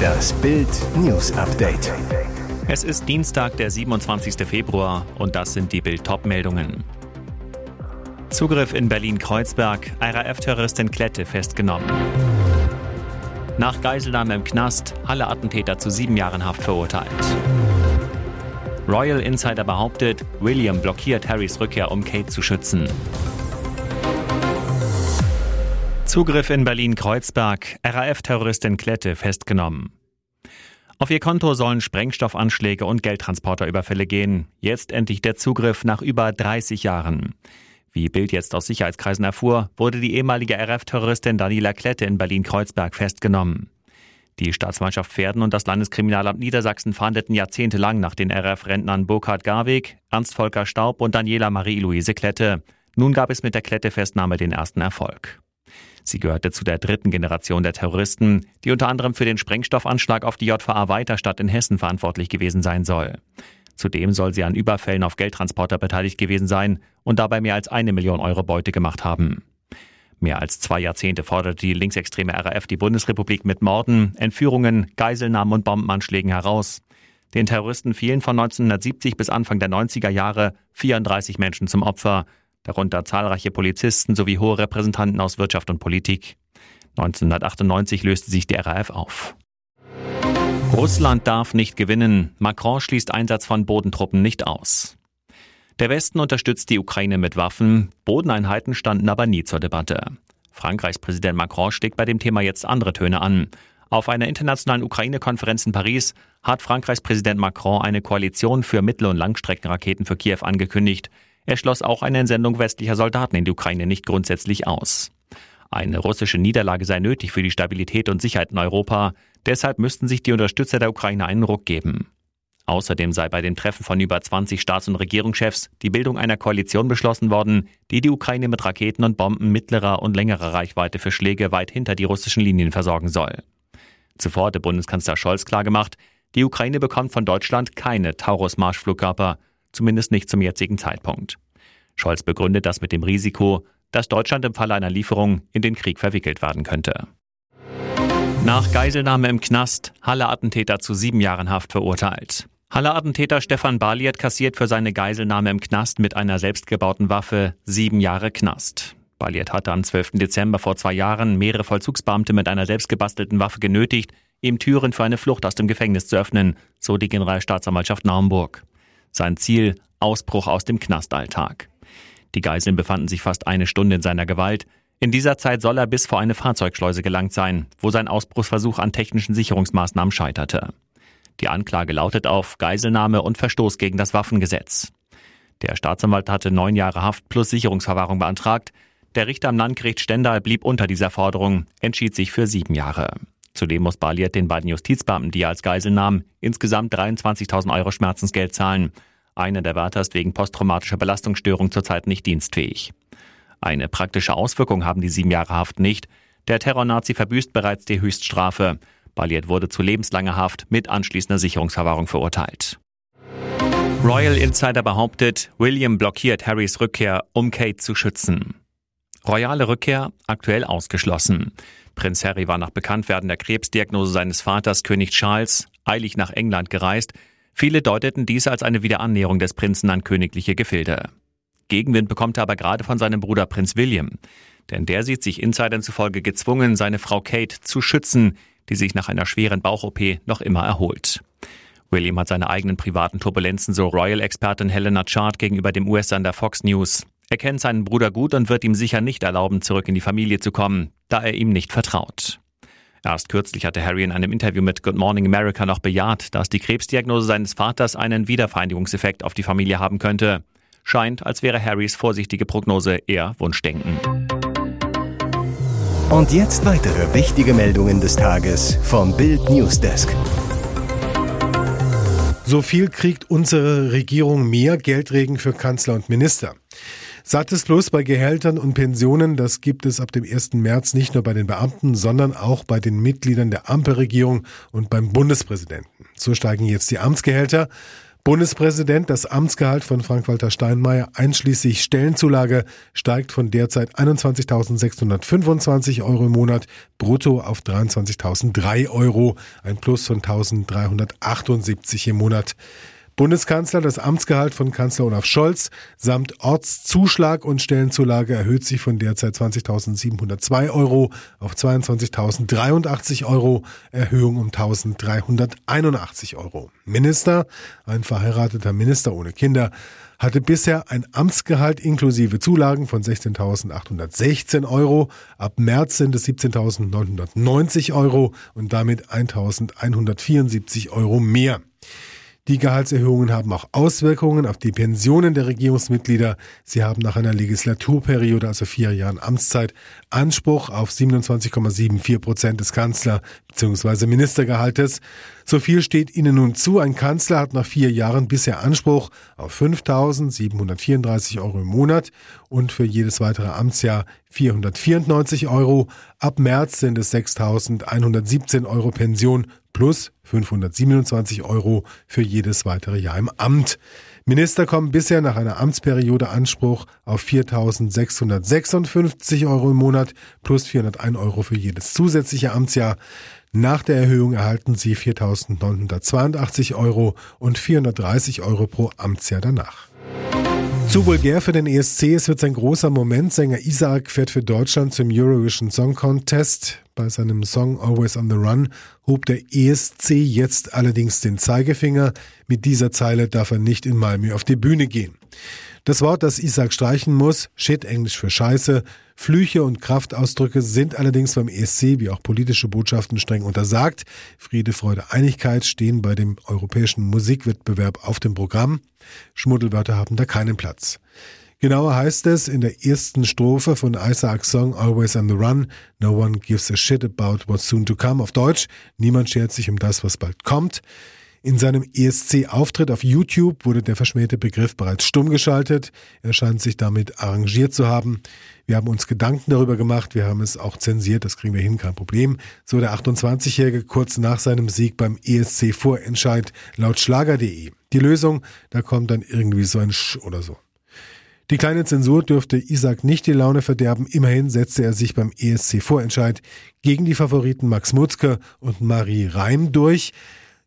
Das Bild News Update. Es ist Dienstag, der 27. Februar und das sind die Bild meldungen Zugriff in Berlin-Kreuzberg, RAF-Terroristin Klette festgenommen. Nach Geiselnahme im Knast, alle Attentäter zu sieben Jahren Haft verurteilt. Royal Insider behauptet, William blockiert Harrys Rückkehr, um Kate zu schützen. Zugriff in Berlin-Kreuzberg, RAF-Terroristin Klette festgenommen. Auf ihr Konto sollen Sprengstoffanschläge und Geldtransporterüberfälle gehen. Jetzt endlich der Zugriff nach über 30 Jahren. Wie Bild jetzt aus Sicherheitskreisen erfuhr, wurde die ehemalige RF-Terroristin Daniela Klette in Berlin-Kreuzberg festgenommen. Die Staatsmannschaft Pferden und das Landeskriminalamt Niedersachsen fahndeten jahrzehntelang nach den RF-Rentnern Burkhard Garweg, Ernst-Volker Staub und Daniela Marie-Louise Klette. Nun gab es mit der Klette-Festnahme den ersten Erfolg. Sie gehörte zu der dritten Generation der Terroristen, die unter anderem für den Sprengstoffanschlag auf die JVA Weiterstadt in Hessen verantwortlich gewesen sein soll. Zudem soll sie an Überfällen auf Geldtransporter beteiligt gewesen sein und dabei mehr als eine Million Euro Beute gemacht haben. Mehr als zwei Jahrzehnte forderte die linksextreme RAF die Bundesrepublik mit Morden, Entführungen, Geiselnahmen und Bombenanschlägen heraus. Den Terroristen fielen von 1970 bis Anfang der 90er Jahre 34 Menschen zum Opfer, darunter zahlreiche Polizisten sowie hohe Repräsentanten aus Wirtschaft und Politik. 1998 löste sich die RAF auf. Russland darf nicht gewinnen. Macron schließt Einsatz von Bodentruppen nicht aus. Der Westen unterstützt die Ukraine mit Waffen, Bodeneinheiten standen aber nie zur Debatte. Frankreichs Präsident Macron steckt bei dem Thema jetzt andere Töne an. Auf einer internationalen Ukraine-Konferenz in Paris hat Frankreichs Präsident Macron eine Koalition für Mittel- und Langstreckenraketen für Kiew angekündigt. Er schloss auch eine Entsendung westlicher Soldaten in die Ukraine nicht grundsätzlich aus. Eine russische Niederlage sei nötig für die Stabilität und Sicherheit in Europa. Deshalb müssten sich die Unterstützer der Ukraine einen Ruck geben. Außerdem sei bei dem Treffen von über 20 Staats- und Regierungschefs die Bildung einer Koalition beschlossen worden, die die Ukraine mit Raketen und Bomben mittlerer und längerer Reichweite für Schläge weit hinter die russischen Linien versorgen soll. Zuvor hatte Bundeskanzler Scholz klargemacht, die Ukraine bekommt von Deutschland keine Taurus-Marschflugkörper zumindest nicht zum jetzigen Zeitpunkt. Scholz begründet das mit dem Risiko, dass Deutschland im Falle einer Lieferung in den Krieg verwickelt werden könnte. Nach Geiselnahme im Knast, Halle-Attentäter zu sieben Jahren Haft verurteilt. Halle-Attentäter Stefan Baliert kassiert für seine Geiselnahme im Knast mit einer selbstgebauten Waffe sieben Jahre Knast. Baliert hatte am 12. Dezember vor zwei Jahren mehrere Vollzugsbeamte mit einer selbstgebastelten Waffe genötigt, ihm Türen für eine Flucht aus dem Gefängnis zu öffnen, so die Generalstaatsanwaltschaft Naumburg. Sein Ziel, Ausbruch aus dem Knastalltag. Die Geiseln befanden sich fast eine Stunde in seiner Gewalt. In dieser Zeit soll er bis vor eine Fahrzeugschleuse gelangt sein, wo sein Ausbruchsversuch an technischen Sicherungsmaßnahmen scheiterte. Die Anklage lautet auf Geiselnahme und Verstoß gegen das Waffengesetz. Der Staatsanwalt hatte neun Jahre Haft plus Sicherungsverwahrung beantragt. Der Richter am Landgericht Stendal blieb unter dieser Forderung, entschied sich für sieben Jahre. Zudem muss Baliet den beiden Justizbeamten, die er als Geisel nahm, insgesamt 23.000 Euro Schmerzensgeld zahlen. Einer der Wärter ist wegen posttraumatischer Belastungsstörung zurzeit nicht dienstfähig. Eine praktische Auswirkung haben die sieben Jahre Haft nicht. Der Terrornazi verbüßt bereits die Höchststrafe. Baliet wurde zu lebenslanger Haft mit anschließender Sicherungsverwahrung verurteilt. Royal Insider behauptet, William blockiert Harrys Rückkehr, um Kate zu schützen. Royale Rückkehr aktuell ausgeschlossen. Prinz Harry war nach Bekanntwerden der Krebsdiagnose seines Vaters König Charles eilig nach England gereist. Viele deuteten dies als eine Wiederannäherung des Prinzen an königliche Gefilde. Gegenwind bekommt er aber gerade von seinem Bruder Prinz William. Denn der sieht sich Insidern zufolge gezwungen, seine Frau Kate zu schützen, die sich nach einer schweren Bauch-OP noch immer erholt. William hat seine eigenen privaten Turbulenzen, so Royal-Expertin Helena Chart gegenüber dem US-Sender Fox News. Er kennt seinen Bruder gut und wird ihm sicher nicht erlauben, zurück in die Familie zu kommen, da er ihm nicht vertraut. Erst kürzlich hatte Harry in einem Interview mit Good Morning America noch bejaht, dass die Krebsdiagnose seines Vaters einen Wiedervereinigungseffekt auf die Familie haben könnte. Scheint, als wäre Harrys vorsichtige Prognose eher Wunschdenken. Und jetzt weitere wichtige Meldungen des Tages vom Bild Newsdesk. So viel kriegt unsere Regierung mehr Geldregen für Kanzler und Minister. Sattes Plus bei Gehältern und Pensionen, das gibt es ab dem 1. März nicht nur bei den Beamten, sondern auch bei den Mitgliedern der Ampelregierung und beim Bundespräsidenten. So steigen jetzt die Amtsgehälter. Bundespräsident, das Amtsgehalt von Frank-Walter Steinmeier einschließlich Stellenzulage steigt von derzeit 21.625 Euro im Monat brutto auf 23.003 Euro, ein Plus von 1.378 im Monat. Bundeskanzler, das Amtsgehalt von Kanzler Olaf Scholz samt Ortszuschlag und Stellenzulage erhöht sich von derzeit 20.702 Euro auf 22.083 Euro, Erhöhung um 1.381 Euro. Minister, ein verheirateter Minister ohne Kinder, hatte bisher ein Amtsgehalt inklusive Zulagen von 16.816 Euro. Ab März sind es 17.990 Euro und damit 1.174 Euro mehr. Die Gehaltserhöhungen haben auch Auswirkungen auf die Pensionen der Regierungsmitglieder. Sie haben nach einer Legislaturperiode, also vier Jahren Amtszeit, Anspruch auf 27,74 Prozent des Kanzler- bzw. Ministergehaltes. So viel steht ihnen nun zu. Ein Kanzler hat nach vier Jahren bisher Anspruch auf 5.734 Euro im Monat und für jedes weitere Amtsjahr 494 Euro. Ab März sind es 6.117 Euro Pension plus 527 Euro für jedes weitere Jahr im Amt. Minister kommen bisher nach einer Amtsperiode Anspruch auf 4.656 Euro im Monat plus 401 Euro für jedes zusätzliche Amtsjahr. Nach der Erhöhung erhalten sie 4.982 Euro und 430 Euro pro Amtsjahr danach. Zu vulgär für den ESC, es wird sein großer Moment. Sänger Isaac fährt für Deutschland zum Eurovision Song Contest. Bei seinem Song Always on the Run hob der ESC jetzt allerdings den Zeigefinger. Mit dieser Zeile darf er nicht in Malmö auf die Bühne gehen. Das Wort, das Isaac streichen muss, Shit, Englisch für Scheiße, Flüche und Kraftausdrücke sind allerdings beim ESC wie auch politische Botschaften streng untersagt. Friede, Freude, Einigkeit stehen bei dem europäischen Musikwettbewerb auf dem Programm. Schmuddelwörter haben da keinen Platz. Genauer heißt es in der ersten Strophe von Isaacs Song Always on the Run, No one gives a shit about what's soon to come. Auf Deutsch, niemand schert sich um das, was bald kommt. In seinem ESC-Auftritt auf YouTube wurde der verschmähte Begriff bereits stumm geschaltet. Er scheint sich damit arrangiert zu haben. Wir haben uns Gedanken darüber gemacht, wir haben es auch zensiert, das kriegen wir hin, kein Problem. So der 28-Jährige kurz nach seinem Sieg beim ESC-Vorentscheid laut Schlager.de. Die Lösung, da kommt dann irgendwie so ein Sch oder so. Die kleine Zensur dürfte Isaac nicht die Laune verderben. Immerhin setzte er sich beim ESC-Vorentscheid gegen die Favoriten Max Mutzke und Marie Reim durch.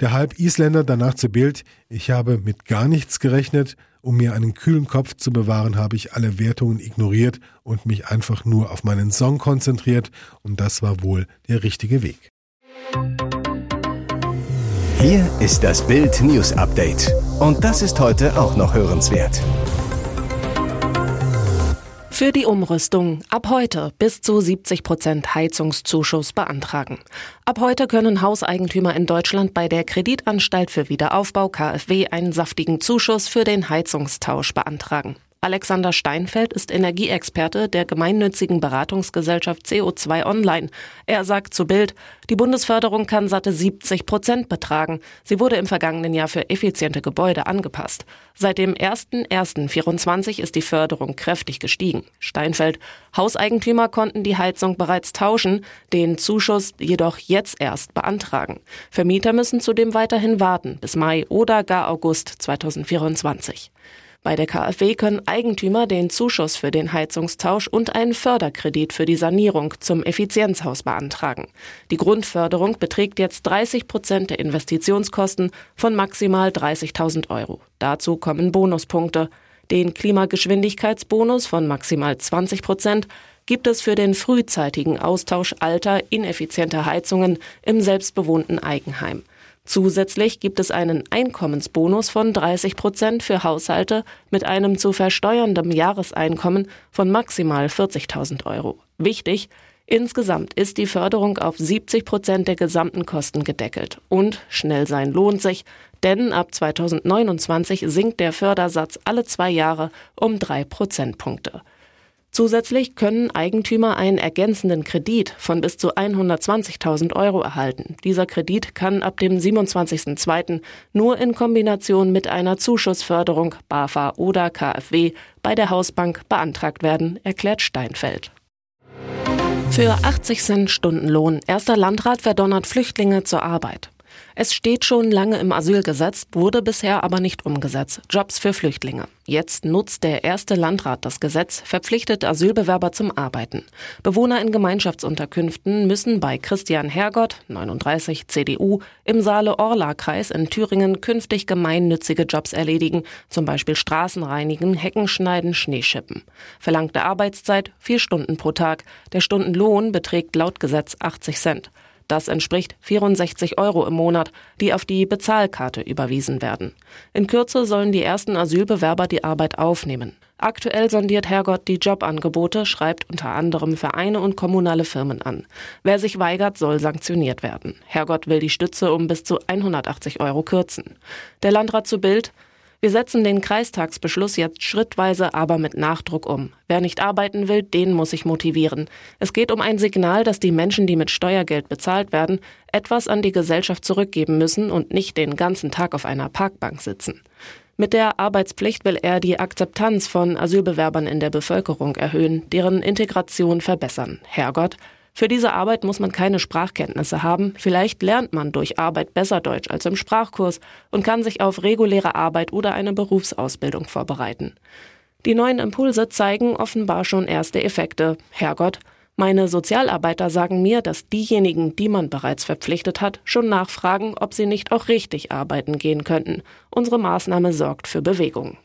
Der Halb-Isländer danach zu Bild, ich habe mit gar nichts gerechnet, um mir einen kühlen Kopf zu bewahren, habe ich alle Wertungen ignoriert und mich einfach nur auf meinen Song konzentriert und das war wohl der richtige Weg. Hier ist das Bild News Update und das ist heute auch noch hörenswert. Für die Umrüstung ab heute bis zu 70 Prozent Heizungszuschuss beantragen. Ab heute können Hauseigentümer in Deutschland bei der Kreditanstalt für Wiederaufbau KfW einen saftigen Zuschuss für den Heizungstausch beantragen. Alexander Steinfeld ist Energieexperte der gemeinnützigen Beratungsgesellschaft CO2 Online. Er sagt zu Bild, die Bundesförderung kann satte 70 Prozent betragen. Sie wurde im vergangenen Jahr für effiziente Gebäude angepasst. Seit dem 01.01.24 ist die Förderung kräftig gestiegen. Steinfeld, Hauseigentümer konnten die Heizung bereits tauschen, den Zuschuss jedoch jetzt erst beantragen. Vermieter müssen zudem weiterhin warten bis Mai oder gar August 2024. Bei der KfW können Eigentümer den Zuschuss für den Heizungstausch und einen Förderkredit für die Sanierung zum Effizienzhaus beantragen. Die Grundförderung beträgt jetzt 30 Prozent der Investitionskosten von maximal 30.000 Euro. Dazu kommen Bonuspunkte. Den Klimageschwindigkeitsbonus von maximal 20 Prozent gibt es für den frühzeitigen Austausch alter, ineffizienter Heizungen im selbstbewohnten Eigenheim. Zusätzlich gibt es einen Einkommensbonus von 30 Prozent für Haushalte mit einem zu versteuerndem Jahreseinkommen von maximal 40.000 Euro. Wichtig, insgesamt ist die Förderung auf 70 Prozent der gesamten Kosten gedeckelt. Und schnell sein lohnt sich, denn ab 2029 sinkt der Fördersatz alle zwei Jahre um drei Prozentpunkte. Zusätzlich können Eigentümer einen ergänzenden Kredit von bis zu 120.000 Euro erhalten. Dieser Kredit kann ab dem 27.02. nur in Kombination mit einer Zuschussförderung BAFA oder KfW bei der Hausbank beantragt werden, erklärt Steinfeld. Für 80 Cent Stundenlohn. Erster Landrat verdonnert Flüchtlinge zur Arbeit. Es steht schon lange im Asylgesetz, wurde bisher aber nicht umgesetzt. Jobs für Flüchtlinge. Jetzt nutzt der erste Landrat das Gesetz, verpflichtet Asylbewerber zum Arbeiten. Bewohner in Gemeinschaftsunterkünften müssen bei Christian Hergott, 39 CDU, im Saale-Orla-Kreis in Thüringen künftig gemeinnützige Jobs erledigen, zum Beispiel Straßen reinigen, Hecken schneiden, Schneeschippen. Verlangte Arbeitszeit vier Stunden pro Tag. Der Stundenlohn beträgt laut Gesetz 80 Cent. Das entspricht 64 Euro im Monat, die auf die Bezahlkarte überwiesen werden. In Kürze sollen die ersten Asylbewerber die Arbeit aufnehmen. Aktuell sondiert Herrgott die Jobangebote, schreibt unter anderem Vereine und kommunale Firmen an. Wer sich weigert, soll sanktioniert werden. Herrgott will die Stütze um bis zu 180 Euro kürzen. Der Landrat zu Bild, wir setzen den Kreistagsbeschluss jetzt schrittweise, aber mit Nachdruck um. Wer nicht arbeiten will, den muss ich motivieren. Es geht um ein Signal, dass die Menschen, die mit Steuergeld bezahlt werden, etwas an die Gesellschaft zurückgeben müssen und nicht den ganzen Tag auf einer Parkbank sitzen. Mit der Arbeitspflicht will er die Akzeptanz von Asylbewerbern in der Bevölkerung erhöhen, deren Integration verbessern. Herrgott, für diese Arbeit muss man keine Sprachkenntnisse haben. Vielleicht lernt man durch Arbeit besser Deutsch als im Sprachkurs und kann sich auf reguläre Arbeit oder eine Berufsausbildung vorbereiten. Die neuen Impulse zeigen offenbar schon erste Effekte. Herrgott, meine Sozialarbeiter sagen mir, dass diejenigen, die man bereits verpflichtet hat, schon nachfragen, ob sie nicht auch richtig arbeiten gehen könnten. Unsere Maßnahme sorgt für Bewegung.